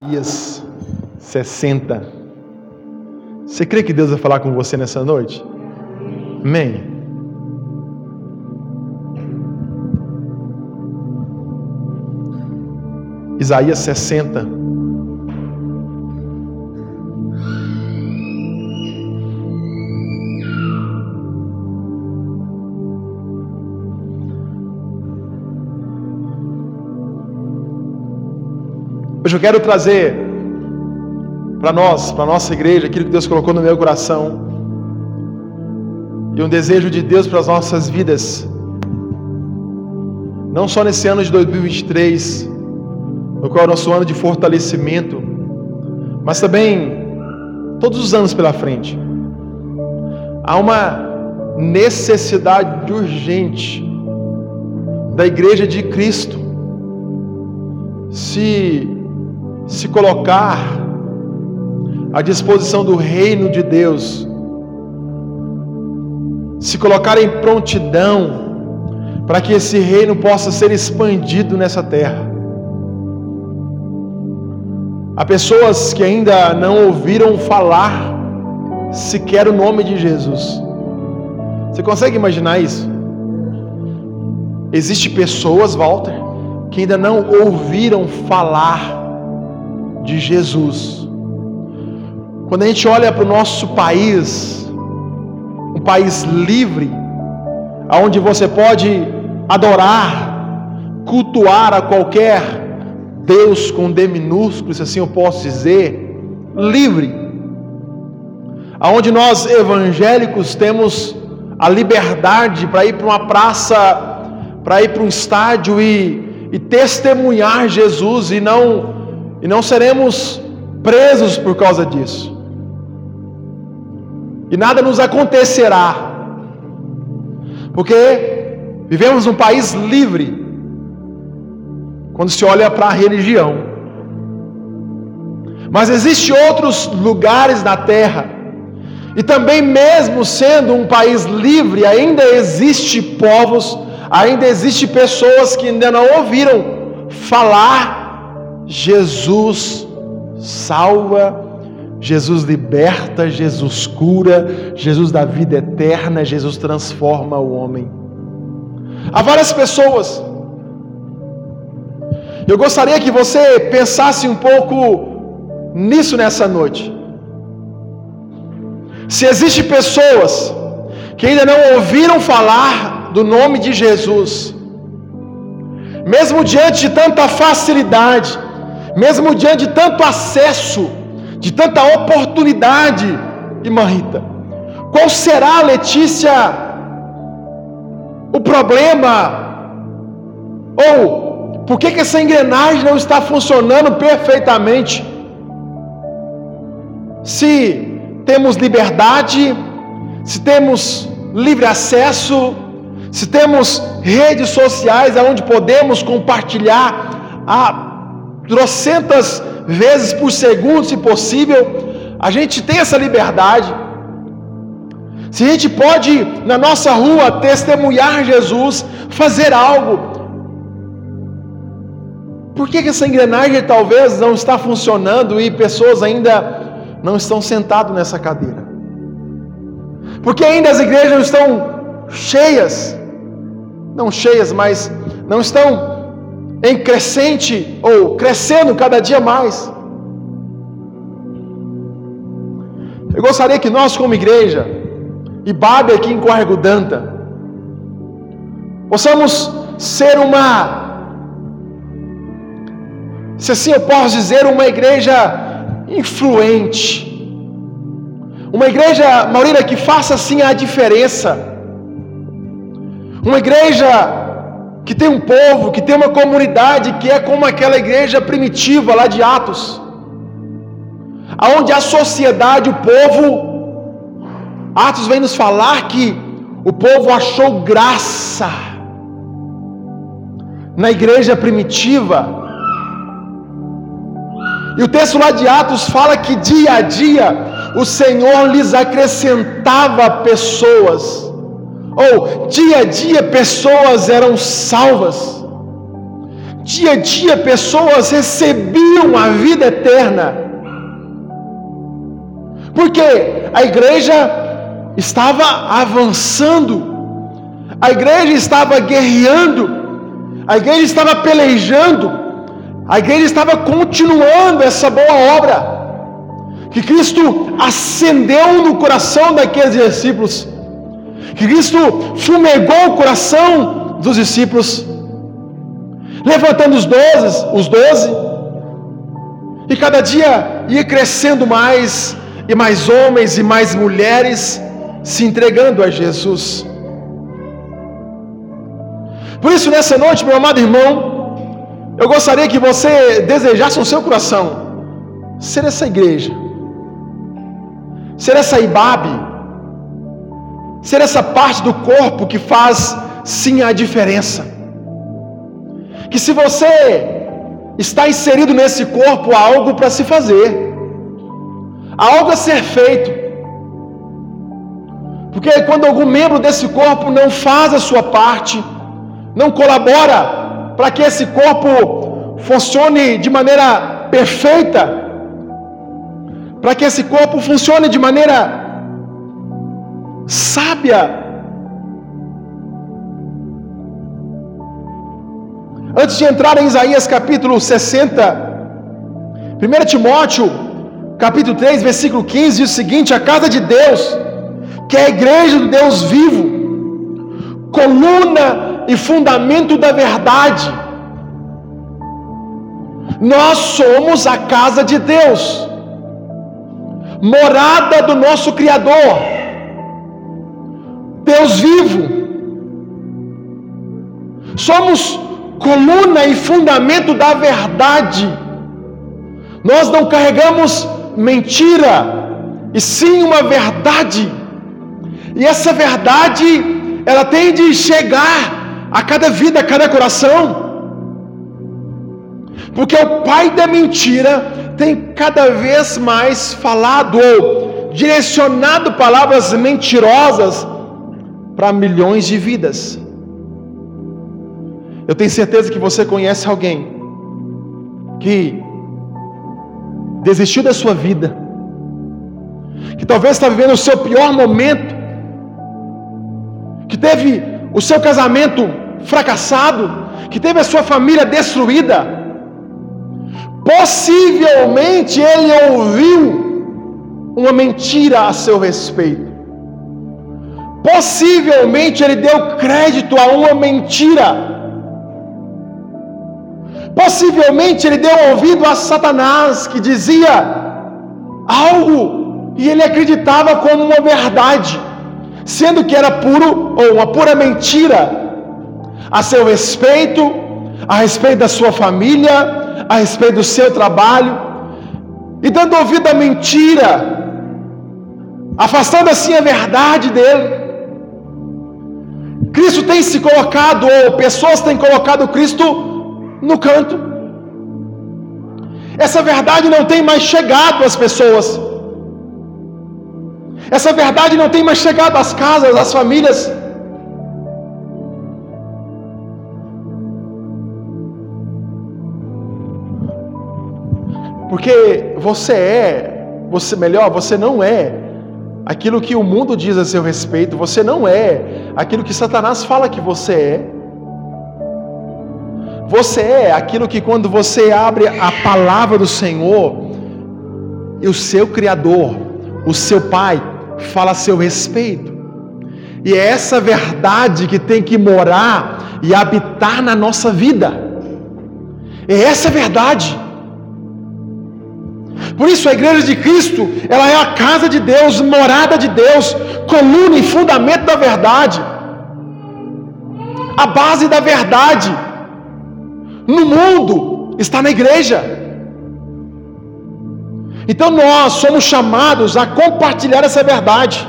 Isaías 60. Você crê que Deus vai falar com você nessa noite? Amém. Isaías 60. Hoje eu quero trazer para nós, para nossa igreja, aquilo que Deus colocou no meu coração e um desejo de Deus para as nossas vidas, não só nesse ano de 2023, no qual é o nosso ano de fortalecimento, mas também todos os anos pela frente. Há uma necessidade urgente da igreja de Cristo se se colocar à disposição do reino de Deus, se colocar em prontidão para que esse reino possa ser expandido nessa terra. Há pessoas que ainda não ouviram falar sequer o nome de Jesus. Você consegue imaginar isso? Existem pessoas, Walter, que ainda não ouviram falar de Jesus. Quando a gente olha para o nosso país, um país livre, onde você pode adorar, cultuar a qualquer Deus com D minúsculo, se assim eu posso dizer, livre, aonde nós evangélicos temos a liberdade para ir para uma praça, para ir para um estádio e, e testemunhar Jesus e não e não seremos presos por causa disso. E nada nos acontecerá. Porque vivemos num país livre. Quando se olha para a religião. Mas existem outros lugares na terra. E também mesmo sendo um país livre, ainda existe povos, ainda existe pessoas que ainda não ouviram falar Jesus salva, Jesus liberta, Jesus cura, Jesus dá vida eterna, Jesus transforma o homem. Há várias pessoas. Eu gostaria que você pensasse um pouco nisso nessa noite. Se existem pessoas que ainda não ouviram falar do nome de Jesus, mesmo diante de tanta facilidade, mesmo diante de tanto acesso, de tanta oportunidade, irmã Rita, qual será, Letícia, o problema? Ou por que, que essa engrenagem não está funcionando perfeitamente? Se temos liberdade, se temos livre acesso, se temos redes sociais onde podemos compartilhar a trocentas vezes por segundo, se possível, a gente tem essa liberdade. Se a gente pode, na nossa rua, testemunhar Jesus, fazer algo, por que, essa engrenagem talvez não está funcionando e pessoas ainda não estão sentadas nessa cadeira? Porque ainda as igrejas não estão cheias, não cheias, mas não estão em crescente ou crescendo cada dia mais. Eu gostaria que nós, como igreja, e Babe aqui em Córrego Danta, possamos ser uma, se assim eu posso dizer, uma igreja influente, uma igreja, Maurina, que faça assim a diferença, uma igreja que tem um povo, que tem uma comunidade que é como aquela igreja primitiva lá de Atos, aonde a sociedade, o povo, Atos vem nos falar que o povo achou graça na igreja primitiva. E o texto lá de Atos fala que dia a dia o Senhor lhes acrescentava pessoas ou dia a dia pessoas eram salvas, dia a dia pessoas recebiam a vida eterna. Porque a igreja estava avançando, a igreja estava guerreando, a igreja estava pelejando, a igreja estava continuando essa boa obra que Cristo acendeu no coração daqueles discípulos, Cristo fumegou o coração dos discípulos, levantando os doze, os doze, e cada dia ia crescendo mais, e mais homens e mais mulheres se entregando a Jesus. Por isso, nessa noite, meu amado irmão, eu gostaria que você desejasse no seu coração ser essa igreja, ser essa Ibabe, ser essa parte do corpo que faz sim a diferença. Que se você está inserido nesse corpo, há algo para se fazer, há algo a ser feito. Porque quando algum membro desse corpo não faz a sua parte, não colabora para que esse corpo funcione de maneira perfeita, para que esse corpo funcione de maneira sábia. Antes de entrar em Isaías capítulo 60, 1 Timóteo capítulo 3, versículo 15 diz o seguinte: A casa de Deus, que é a igreja do Deus vivo, coluna e fundamento da verdade. Nós somos a casa de Deus, morada do nosso Criador, Deus vivo. Somos coluna e fundamento da verdade. Nós não carregamos mentira, e sim uma verdade. E essa verdade, ela tem de chegar a cada vida, a cada coração. Porque o pai da mentira tem cada vez mais falado ou direcionado palavras mentirosas para milhões de vidas. Eu tenho certeza que você conhece alguém que desistiu da sua vida, que talvez está vivendo o seu pior momento, que teve o seu casamento fracassado, que teve a sua família destruída. Possivelmente ele ouviu uma mentira a seu respeito. Possivelmente ele deu crédito a uma mentira. Possivelmente ele deu ouvido a Satanás que dizia algo e ele acreditava como uma verdade, sendo que era puro ou uma pura mentira a seu respeito, a respeito da sua família, a respeito do seu trabalho, e dando ouvido à mentira, afastando assim a verdade dele. Cristo tem se colocado, ou pessoas têm colocado Cristo no canto. Essa verdade não tem mais chegado às pessoas. Essa verdade não tem mais chegado às casas, às famílias. Porque você é, você melhor, você não é aquilo que o mundo diz a seu respeito, você não é aquilo que Satanás fala que você é. Você é aquilo que quando você abre a palavra do Senhor, e o seu Criador, o seu Pai, fala a seu respeito. E é essa verdade que tem que morar e habitar na nossa vida. É essa verdade. Por isso a igreja de Cristo, ela é a casa de Deus, morada de Deus, coluna e fundamento da verdade. A base da verdade no mundo está na igreja. Então nós somos chamados a compartilhar essa verdade.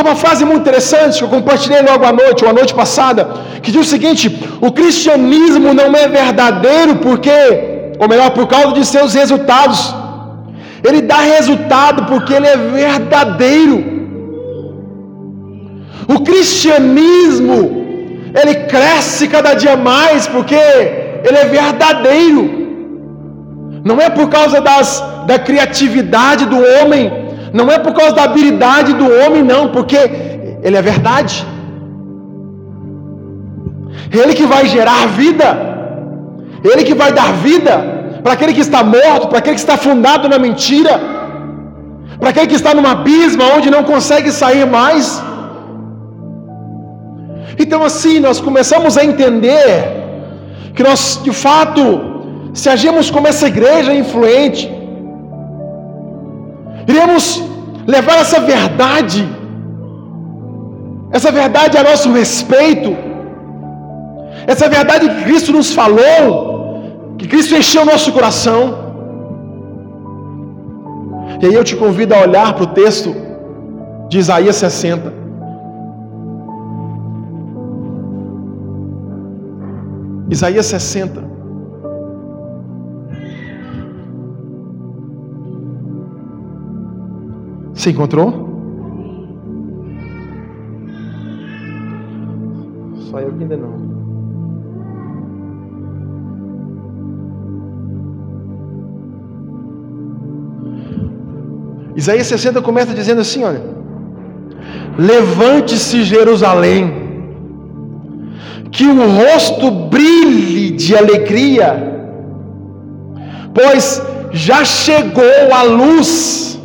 Há uma frase muito interessante que eu compartilhei logo à noite, ou à noite passada, que diz o seguinte: o cristianismo não é verdadeiro porque, ou melhor, por causa de seus resultados. Ele dá resultado porque ele é verdadeiro. O cristianismo ele cresce cada dia mais porque ele é verdadeiro. Não é por causa das, da criatividade do homem, não é por causa da habilidade do homem, não, porque ele é verdade. Ele que vai gerar vida, ele que vai dar vida para aquele que está morto, para aquele que está fundado na mentira, para aquele que está num abismo onde não consegue sair mais. Então, assim, nós começamos a entender que nós, de fato, se agimos como essa igreja influente, iremos levar essa verdade, essa verdade a nosso respeito, essa verdade que Cristo nos falou, que Cristo encheu o nosso coração. E aí eu te convido a olhar para o texto de Isaías 60. Isaías 60. Você encontrou? Só eu que ainda não. Isaías 60 começa dizendo assim: olha, levante-se Jerusalém que o rosto brilhe de alegria, pois já chegou a luz,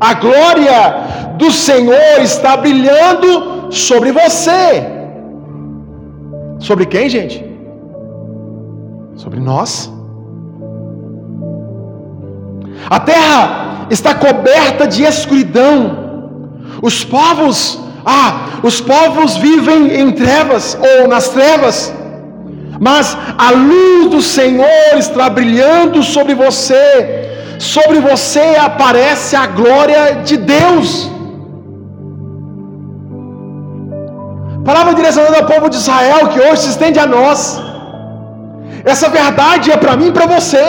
a glória do Senhor está brilhando sobre você. Sobre quem, gente? Sobre nós. A terra está coberta de escuridão. Os povos ah, os povos vivem em trevas ou nas trevas, mas a luz do Senhor está brilhando sobre você, sobre você aparece a glória de Deus. Palavra direcionada ao povo de Israel que hoje se estende a nós. Essa verdade é para mim e para você.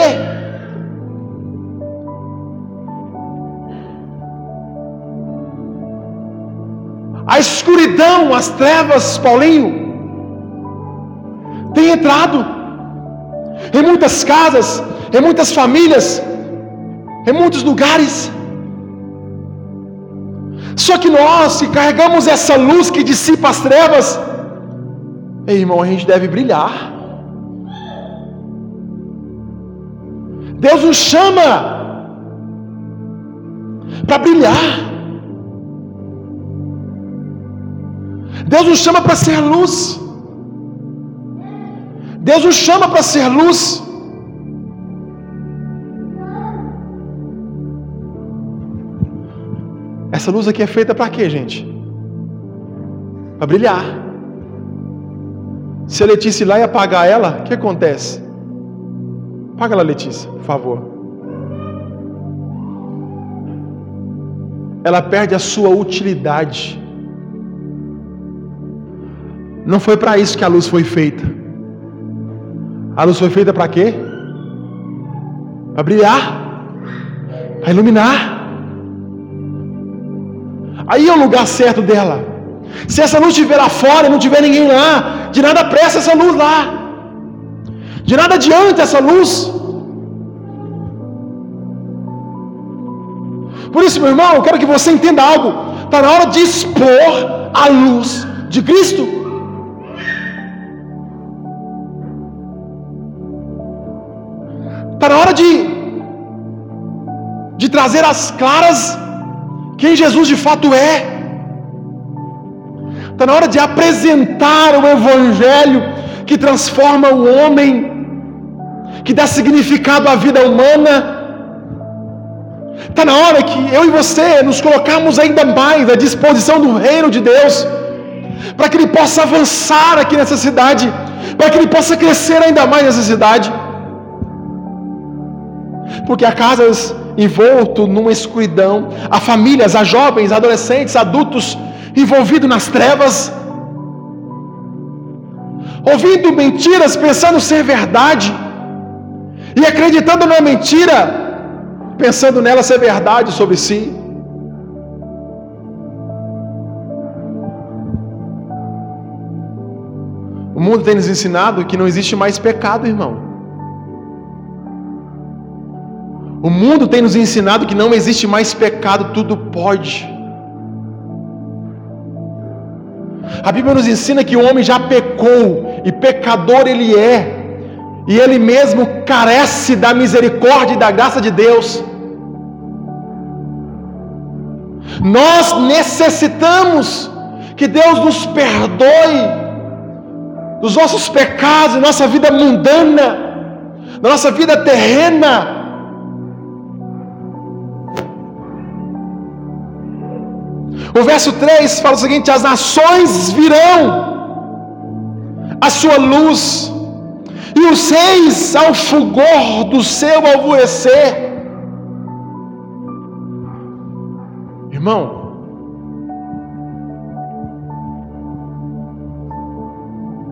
A escuridão, as trevas, Paulinho, tem entrado em muitas casas, em muitas famílias, em muitos lugares. Só que nós que carregamos essa luz que dissipa as trevas, ei, irmão, a gente deve brilhar. Deus nos chama para brilhar. Deus nos chama para ser luz. Deus nos chama para ser luz. Essa luz aqui é feita para quê, gente? Para brilhar. Se a Letícia ir lá e apagar ela, o que acontece? Apaga ela, Letícia, por favor. Ela perde a sua utilidade. Não foi para isso que a luz foi feita. A luz foi feita para quê? Para brilhar, para iluminar. Aí é o lugar certo dela. Se essa luz estiver lá fora e não tiver ninguém lá, de nada presta essa luz lá. De nada adianta essa luz. Por isso, meu irmão, eu quero que você entenda algo. Está na hora de expor a luz de Cristo. Está na hora de, de trazer as claras quem Jesus de fato é. Está na hora de apresentar o Evangelho que transforma o homem, que dá significado à vida humana. Está na hora que eu e você nos colocarmos ainda mais à disposição do reino de Deus, para que ele possa avançar aqui nessa cidade, para que ele possa crescer ainda mais nessa cidade porque há casas envolto numa escuridão, há famílias, há jovens, adolescentes, adultos envolvidos nas trevas, ouvindo mentiras, pensando ser verdade, e acreditando na mentira, pensando nela ser verdade sobre si. mundo tem nos ensinado que não existe mais pecado, irmão. O mundo tem nos ensinado que não existe mais pecado, tudo pode. A Bíblia nos ensina que o homem já pecou e pecador ele é, e ele mesmo carece da misericórdia e da graça de Deus. Nós necessitamos que Deus nos perdoe dos nossos pecados, nossa vida mundana, da nossa vida terrena. O verso 3 fala o seguinte: As nações virão a sua luz, e os reis ao fulgor do seu alvorecer. Irmão,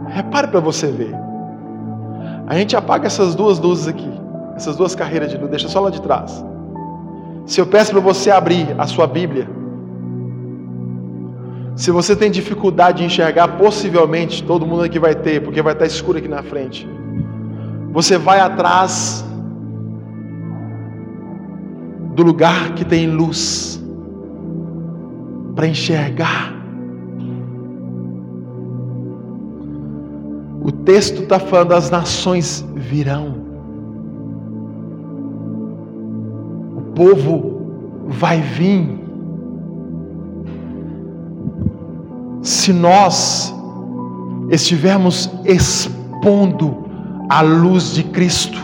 repare para você ver. A gente apaga essas duas luzes aqui, essas duas carreiras de luz, deixa só lá de trás. Se eu peço para você abrir a sua Bíblia, se você tem dificuldade de enxergar, possivelmente todo mundo aqui vai ter, porque vai estar escuro aqui na frente. Você vai atrás do lugar que tem luz para enxergar. O texto está falando: as nações virão, o povo vai vir. Se nós estivermos expondo a luz de Cristo,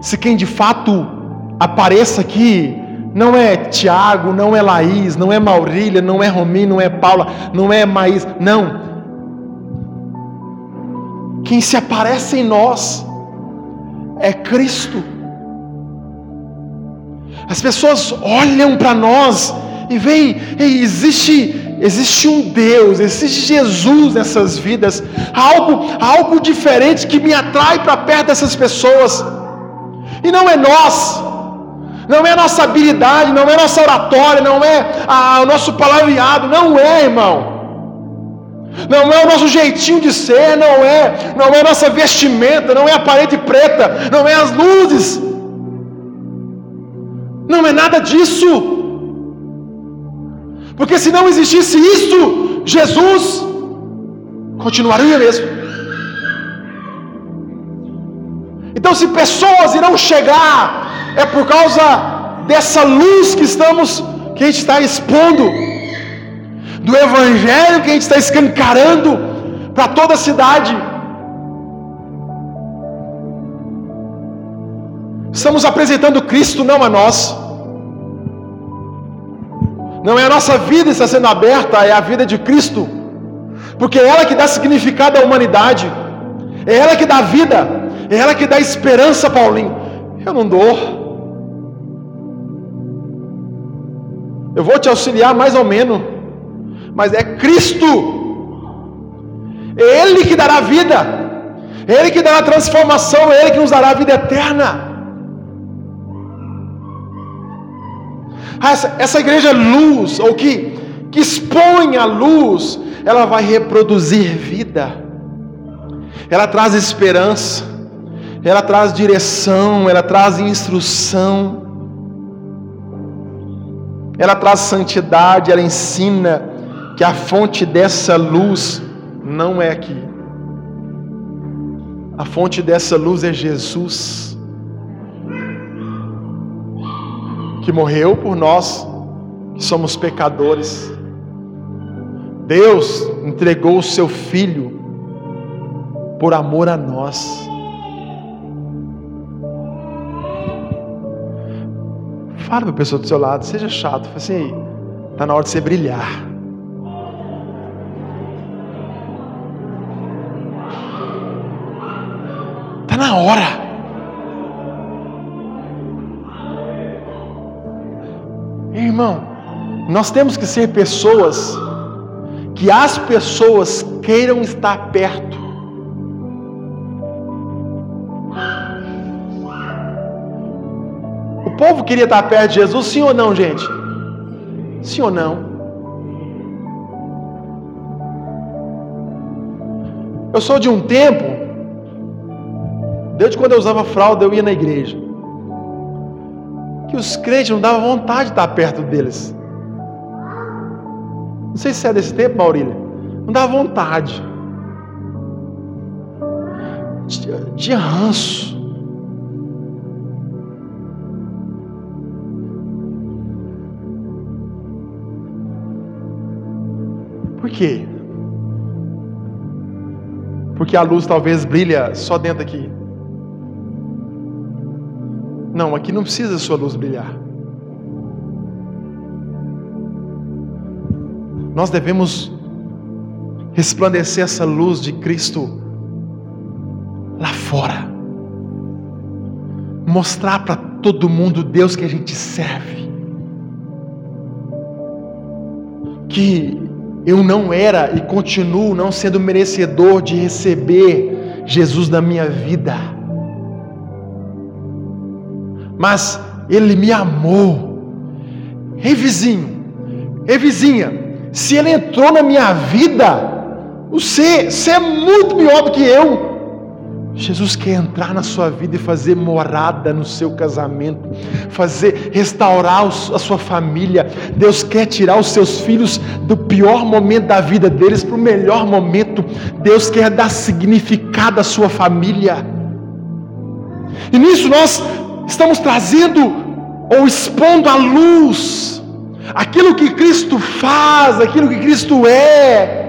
se quem de fato apareça aqui não é Tiago, não é Laís, não é Maurília, não é Rominho, não é Paula, não é Maís, não. Quem se aparece em nós é Cristo. As pessoas olham para nós e veem, existe existe um Deus, existe Jesus nessas vidas, algo algo diferente que me atrai para perto dessas pessoas. E não é nós, não é a nossa habilidade, não é nossa oratória, não é a, o nosso palavreado, não é, irmão. Não é o nosso jeitinho de ser, não é, não é a nossa vestimenta, não é a parede preta, não é as luzes. Não é nada disso. Porque se não existisse isso, Jesus continuaria mesmo. Então, se pessoas irão chegar é por causa dessa luz que estamos, que a gente está expondo, do Evangelho que a gente está escancarando para toda a cidade. Estamos apresentando Cristo, não a nós. Não é a nossa vida está sendo aberta, é a vida de Cristo. Porque é ela que dá significado à humanidade. É ela que dá vida. É ela que dá esperança, Paulinho. Eu não dou. Eu vou te auxiliar mais ou menos, mas é Cristo, é Ele que dará vida, é Ele que dará transformação, é Ele que nos dará a vida eterna. Essa, essa igreja é luz, ou que, que expõe a luz, ela vai reproduzir vida, ela traz esperança, ela traz direção, ela traz instrução. Ela traz santidade, ela ensina que a fonte dessa luz não é aqui. A fonte dessa luz é Jesus, que morreu por nós, que somos pecadores. Deus entregou o seu Filho por amor a nós. Fala para a pessoa do seu lado, seja chato. Fala assim, está na hora de você brilhar. Está na hora. Irmão, nós temos que ser pessoas que as pessoas queiram estar perto. povo queria estar perto de Jesus, sim ou não, gente? Sim ou não? Eu sou de um tempo, desde quando eu usava fralda, eu ia na igreja. Que os crentes não davam vontade de estar perto deles. Não sei se é desse tempo, Maurília. Não dava vontade. De ranço. Por quê? Porque a luz talvez brilha só dentro aqui. Não, aqui não precisa a sua luz brilhar. Nós devemos resplandecer essa luz de Cristo lá fora. Mostrar para todo mundo Deus que a gente serve. Que eu não era e continuo não sendo merecedor de receber Jesus na minha vida. Mas Ele me amou. Ei, vizinho, ei, vizinha, se Ele entrou na minha vida, você, você é muito pior do que eu. Jesus quer entrar na sua vida e fazer morada no seu casamento, fazer restaurar a sua família. Deus quer tirar os seus filhos do pior momento da vida deles para o melhor momento. Deus quer dar significado à sua família. E nisso nós estamos trazendo ou expondo à luz aquilo que Cristo faz, aquilo que Cristo é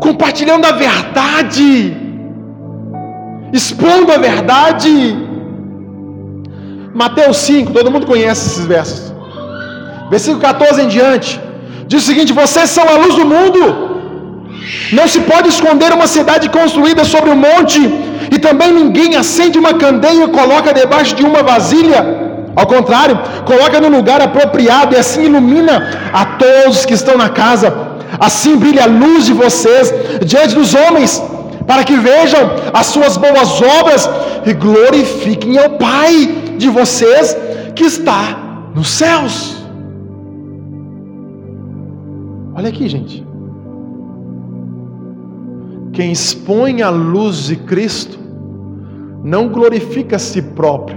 compartilhando a verdade, expondo a verdade. Mateus 5, todo mundo conhece esses versos. Versículo 14 em diante, diz o seguinte: Vocês são a luz do mundo. Não se pode esconder uma cidade construída sobre um monte, e também ninguém acende uma candeia e coloca debaixo de uma vasilha. Ao contrário, coloca no lugar apropriado e assim ilumina a todos que estão na casa. Assim brilha a luz de vocês diante dos homens, para que vejam as suas boas obras e glorifiquem ao Pai de vocês que está nos céus. Olha aqui, gente. Quem expõe a luz de Cristo não glorifica a si próprio,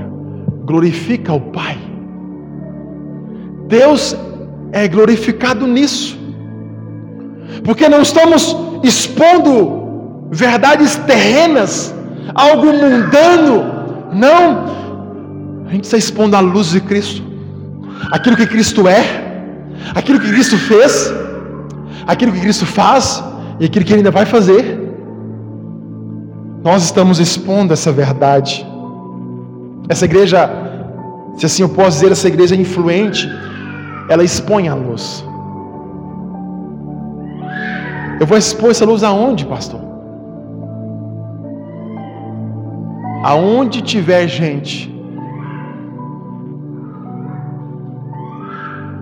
glorifica o Pai. Deus é glorificado nisso porque não estamos expondo verdades terrenas, algo mundano, não, a gente está expondo a luz de Cristo, aquilo que Cristo é, aquilo que Cristo fez, aquilo que Cristo faz e aquilo que Ele ainda vai fazer. Nós estamos expondo essa verdade. Essa igreja, se assim eu posso dizer, essa igreja é influente, ela expõe a luz. Eu vou expor essa luz aonde, pastor? Aonde tiver gente,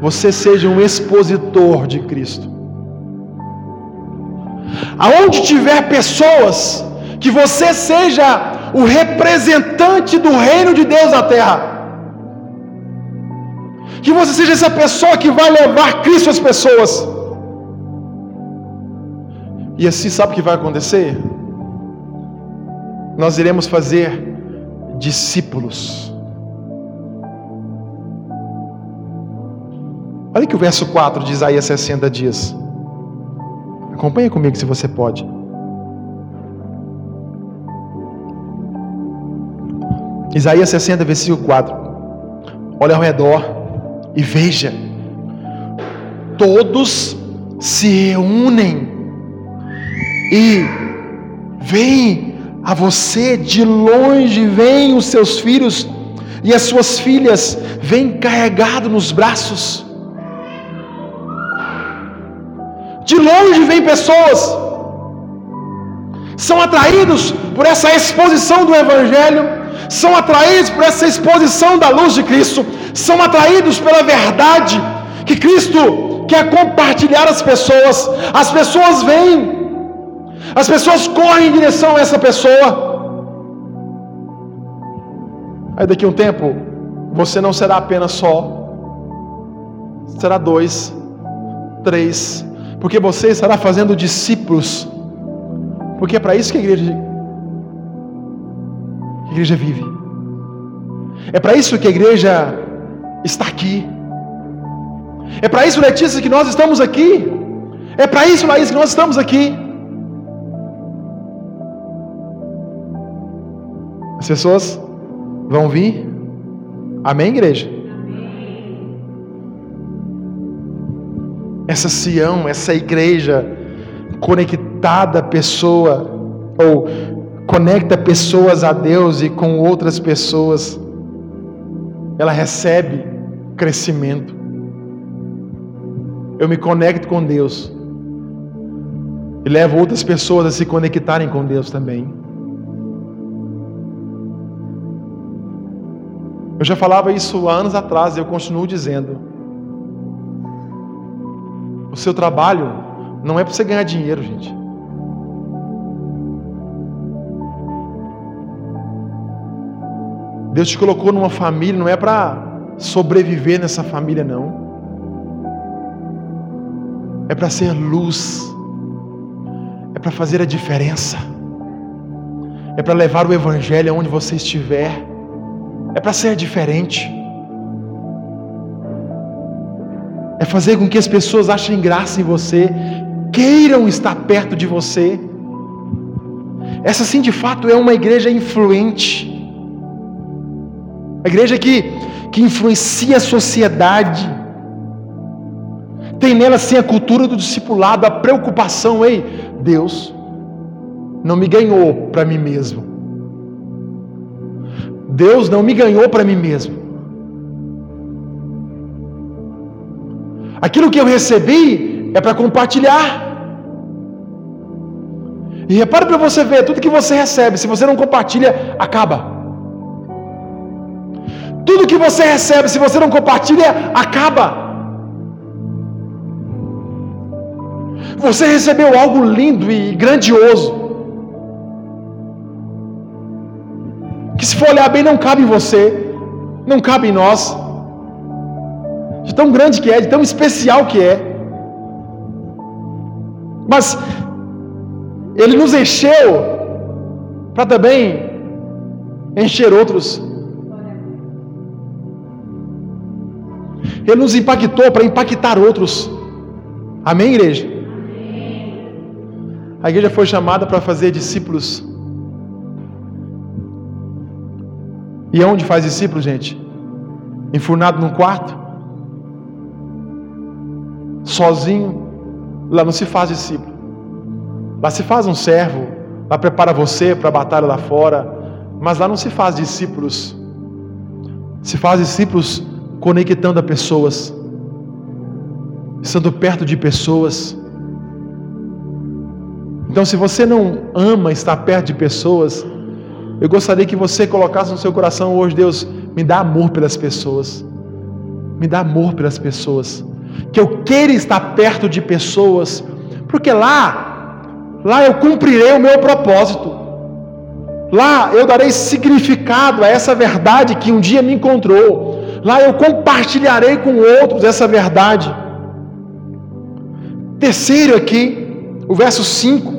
você seja um expositor de Cristo. Aonde tiver pessoas, que você seja o representante do reino de Deus na terra. Que você seja essa pessoa que vai levar Cristo às pessoas. E assim, sabe o que vai acontecer? Nós iremos fazer discípulos. Olha que o verso 4 de Isaías 60 diz. Acompanhe comigo se você pode. Isaías 60, versículo 4. Olha ao redor e veja. Todos se reúnem e vem a você de longe, vem os seus filhos e as suas filhas, vem carregado nos braços. De longe vem pessoas, são atraídos por essa exposição do Evangelho, são atraídos por essa exposição da luz de Cristo, são atraídos pela verdade que Cristo quer compartilhar às pessoas. As pessoas vêm as pessoas correm em direção a essa pessoa. Aí daqui a um tempo, você não será apenas só, será dois, três, porque você estará fazendo discípulos, porque é para isso que a igreja, igreja vive, é para isso que a igreja está aqui, é para isso, Letícia, que nós estamos aqui, é para isso, Laís, que nós estamos aqui. As pessoas vão vir, amém, igreja? essa Sião, essa igreja conectada pessoa, ou conecta pessoas a Deus e com outras pessoas, ela recebe crescimento. Eu me conecto com Deus e levo outras pessoas a se conectarem com Deus também. Eu já falava isso há anos atrás e eu continuo dizendo. O seu trabalho não é para você ganhar dinheiro, gente. Deus te colocou numa família, não é para sobreviver nessa família, não. É para ser luz, é para fazer a diferença, é para levar o Evangelho aonde você estiver, é para ser diferente. é fazer com que as pessoas achem graça em você, queiram estar perto de você. Essa sim de fato é uma igreja influente. A igreja que, que influencia a sociedade. Tem nela sim a cultura do discipulado, a preocupação, ei, Deus não me ganhou para mim mesmo. Deus não me ganhou para mim mesmo. Aquilo que eu recebi é para compartilhar. E repare para você ver, tudo que você recebe, se você não compartilha, acaba. Tudo que você recebe, se você não compartilha, acaba. Você recebeu algo lindo e grandioso. Que se for olhar bem, não cabe em você, não cabe em nós de tão grande que é, de tão especial que é. Mas Ele nos encheu para também encher outros. Ele nos impactou para impactar outros. Amém, igreja? A igreja foi chamada para fazer discípulos. E aonde faz discípulos, gente? Enfurnado num quarto? sozinho, lá não se faz discípulo. Lá se faz um servo, lá prepara você para a batalha lá fora, mas lá não se faz discípulos. Se faz discípulos conectando a pessoas, estando perto de pessoas. Então, se você não ama estar perto de pessoas, eu gostaria que você colocasse no seu coração hoje, Deus, me dá amor pelas pessoas. Me dá amor pelas pessoas que eu queira estar perto de pessoas, porque lá, lá eu cumprirei o meu propósito. Lá eu darei significado a essa verdade que um dia me encontrou. Lá eu compartilharei com outros essa verdade. Terceiro aqui, o verso 5.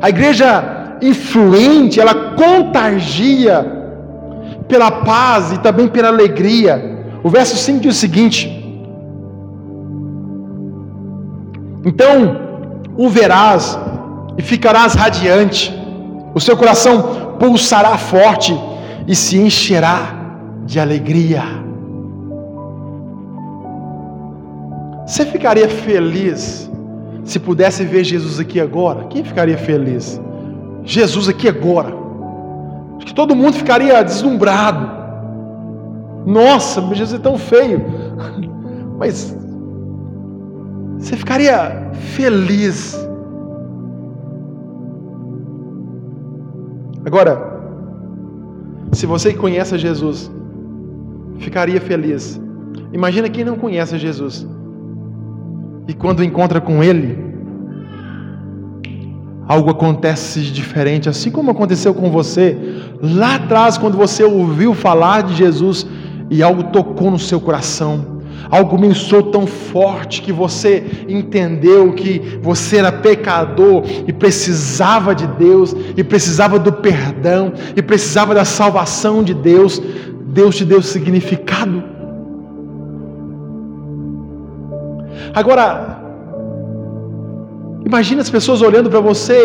A igreja influente, ela contagia pela paz e também pela alegria. O verso 5 diz o seguinte: Então o verás e ficarás radiante, o seu coração pulsará forte e se encherá de alegria. Você ficaria feliz se pudesse ver Jesus aqui agora? Quem ficaria feliz? Jesus aqui agora. Acho que todo mundo ficaria deslumbrado. Nossa, Jesus é tão feio. Mas você ficaria feliz. Agora, se você conhece Jesus, ficaria feliz. Imagina quem não conhece Jesus. E quando encontra com Ele, algo acontece de diferente, assim como aconteceu com você lá atrás, quando você ouviu falar de Jesus e algo tocou no seu coração Algo mensurou tão forte que você entendeu que você era pecador e precisava de Deus, e precisava do perdão, e precisava da salvação de Deus. Deus te deu significado. Agora, imagine as pessoas olhando para você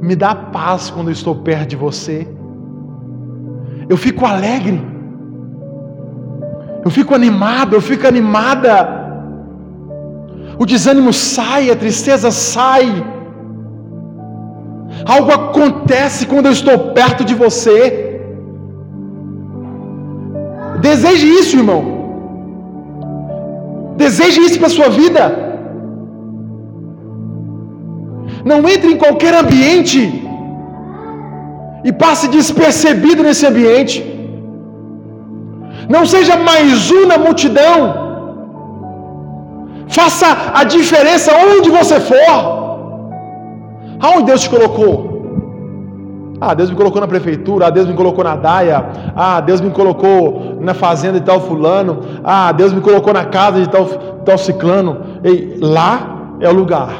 e me dá paz quando eu estou perto de você. Eu fico alegre eu fico animado, eu fico animada. O desânimo sai, a tristeza sai. Algo acontece quando eu estou perto de você. Deseje isso, irmão. Deseje isso para a sua vida. Não entre em qualquer ambiente e passe despercebido nesse ambiente. Não seja mais um na multidão. Faça a diferença onde você for. Aonde Deus te colocou? Ah, Deus me colocou na prefeitura, ah, Deus me colocou na daia, ah, Deus me colocou na fazenda de tal fulano, ah, Deus me colocou na casa de tal, tal ciclano. Ei, lá é o lugar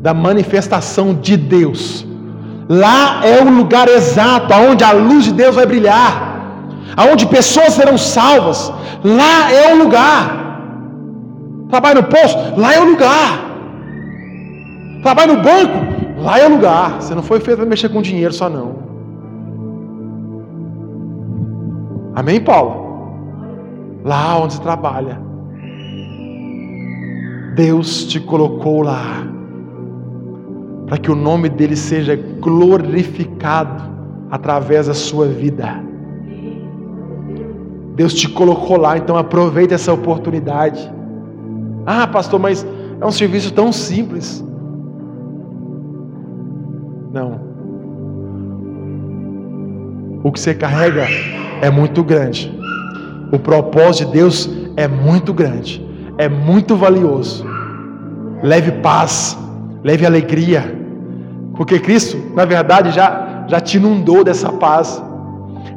da manifestação de Deus. Lá é o lugar exato aonde a luz de Deus vai brilhar aonde pessoas serão salvas. Lá é o lugar. Trabalha no posto, lá é o lugar. Trabalha no banco, lá é lugar. Você não foi feito para mexer com dinheiro só não. Amém, Paulo? Lá onde você trabalha. Deus te colocou lá para que o nome dele seja glorificado através da sua vida. Deus te colocou lá, então aproveite essa oportunidade. Ah, pastor, mas é um serviço tão simples. Não. O que você carrega é muito grande. O propósito de Deus é muito grande, é muito valioso. Leve paz, leve alegria, porque Cristo, na verdade, já, já te inundou dessa paz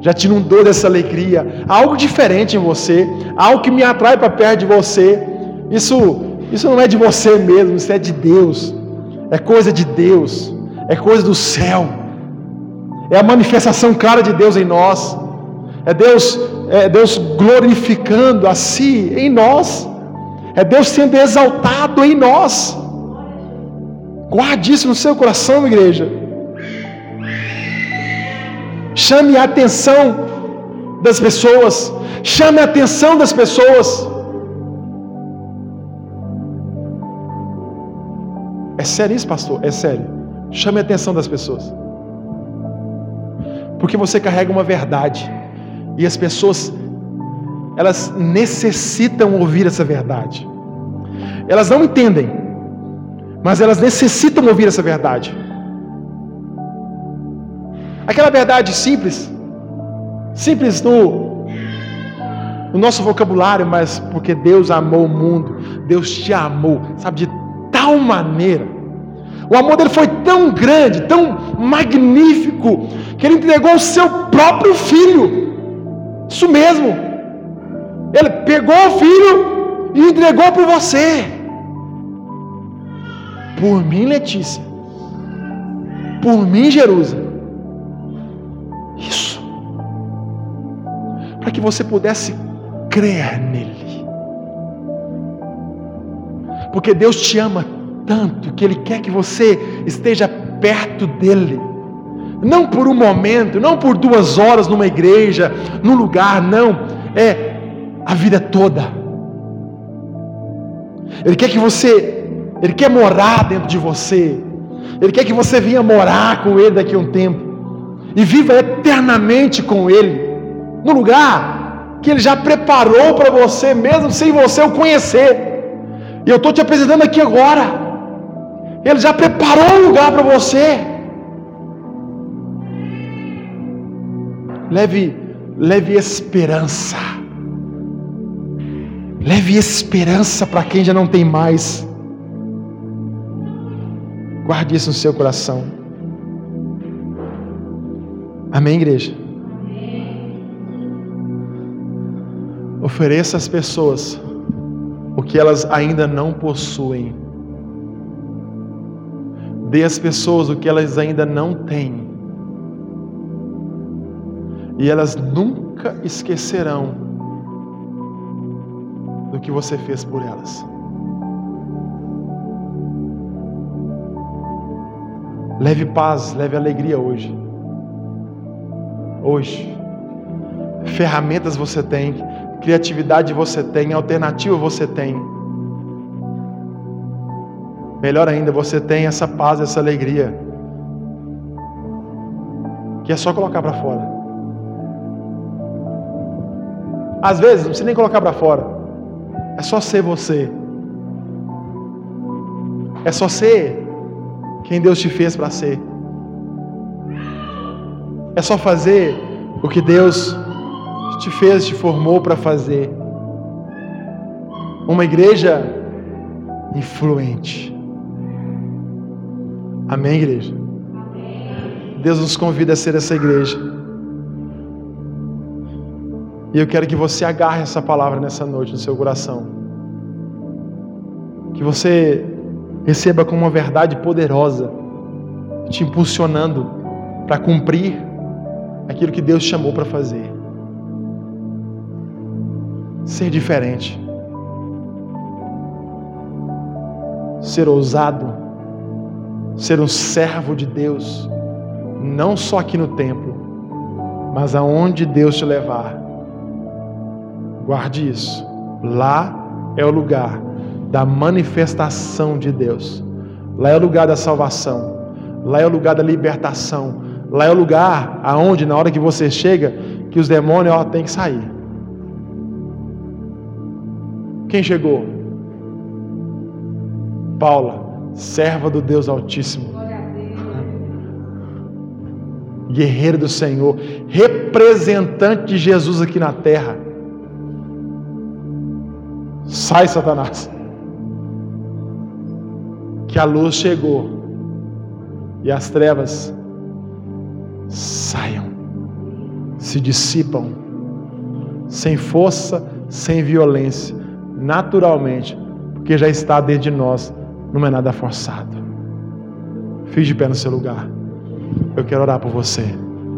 já te inundou dessa alegria, algo diferente em você, algo que me atrai para perto de você. Isso, isso não é de você mesmo, isso é de Deus. É coisa de Deus, é coisa do céu. É a manifestação clara de Deus em nós. É Deus, é Deus glorificando a si em nós. É Deus sendo exaltado em nós. Guarde isso no seu coração, igreja. Chame a atenção das pessoas. Chame a atenção das pessoas. É sério isso, pastor? É sério. Chame a atenção das pessoas. Porque você carrega uma verdade. E as pessoas, elas necessitam ouvir essa verdade. Elas não entendem, mas elas necessitam ouvir essa verdade. Aquela verdade simples, simples no, no nosso vocabulário, mas porque Deus amou o mundo, Deus te amou, sabe, de tal maneira. O amor dele foi tão grande, tão magnífico, que ele entregou o seu próprio filho. Isso mesmo. Ele pegou o filho e entregou por você. Por mim, Letícia. Por mim, Jerusa. Isso. Para que você pudesse crer nele. Porque Deus te ama tanto que Ele quer que você esteja perto dEle. Não por um momento, não por duas horas numa igreja, num lugar, não. É a vida toda. Ele quer que você, Ele quer morar dentro de você. Ele quer que você venha morar com Ele daqui a um tempo e viva eternamente com Ele, no lugar que Ele já preparou para você, mesmo sem você o conhecer. E eu estou te apresentando aqui agora. Ele já preparou um lugar para você. Leve, leve esperança. Leve esperança para quem já não tem mais. Guarde isso no seu coração. Amém, igreja? Ofereça às pessoas o que elas ainda não possuem. Dê às pessoas o que elas ainda não têm. E elas nunca esquecerão do que você fez por elas. Leve paz, leve alegria hoje. Hoje. Ferramentas você tem, criatividade você tem, alternativa você tem. Melhor ainda, você tem essa paz, essa alegria. Que é só colocar para fora. Às vezes, não precisa nem colocar para fora. É só ser você. É só ser quem Deus te fez para ser. É só fazer o que Deus te fez, te formou para fazer. Uma igreja influente. Amém, igreja? Deus nos convida a ser essa igreja. E eu quero que você agarre essa palavra nessa noite no seu coração. Que você receba como uma verdade poderosa, te impulsionando para cumprir aquilo que Deus chamou para fazer. Ser diferente. Ser ousado ser um servo de Deus, não só aqui no templo, mas aonde Deus te levar. Guarde isso. Lá é o lugar da manifestação de Deus. Lá é o lugar da salvação. Lá é o lugar da libertação. Lá é o lugar aonde na hora que você chega, que os demônios ó, têm que sair. Quem chegou? Paula serva do Deus Altíssimo, guerreiro do Senhor, representante de Jesus aqui na terra. Sai, Satanás. Que a luz chegou e as trevas saiam, se dissipam, sem força, sem violência, naturalmente, porque já está dentro de nós não é nada forçado. Fique de pé no seu lugar. Eu quero orar por você.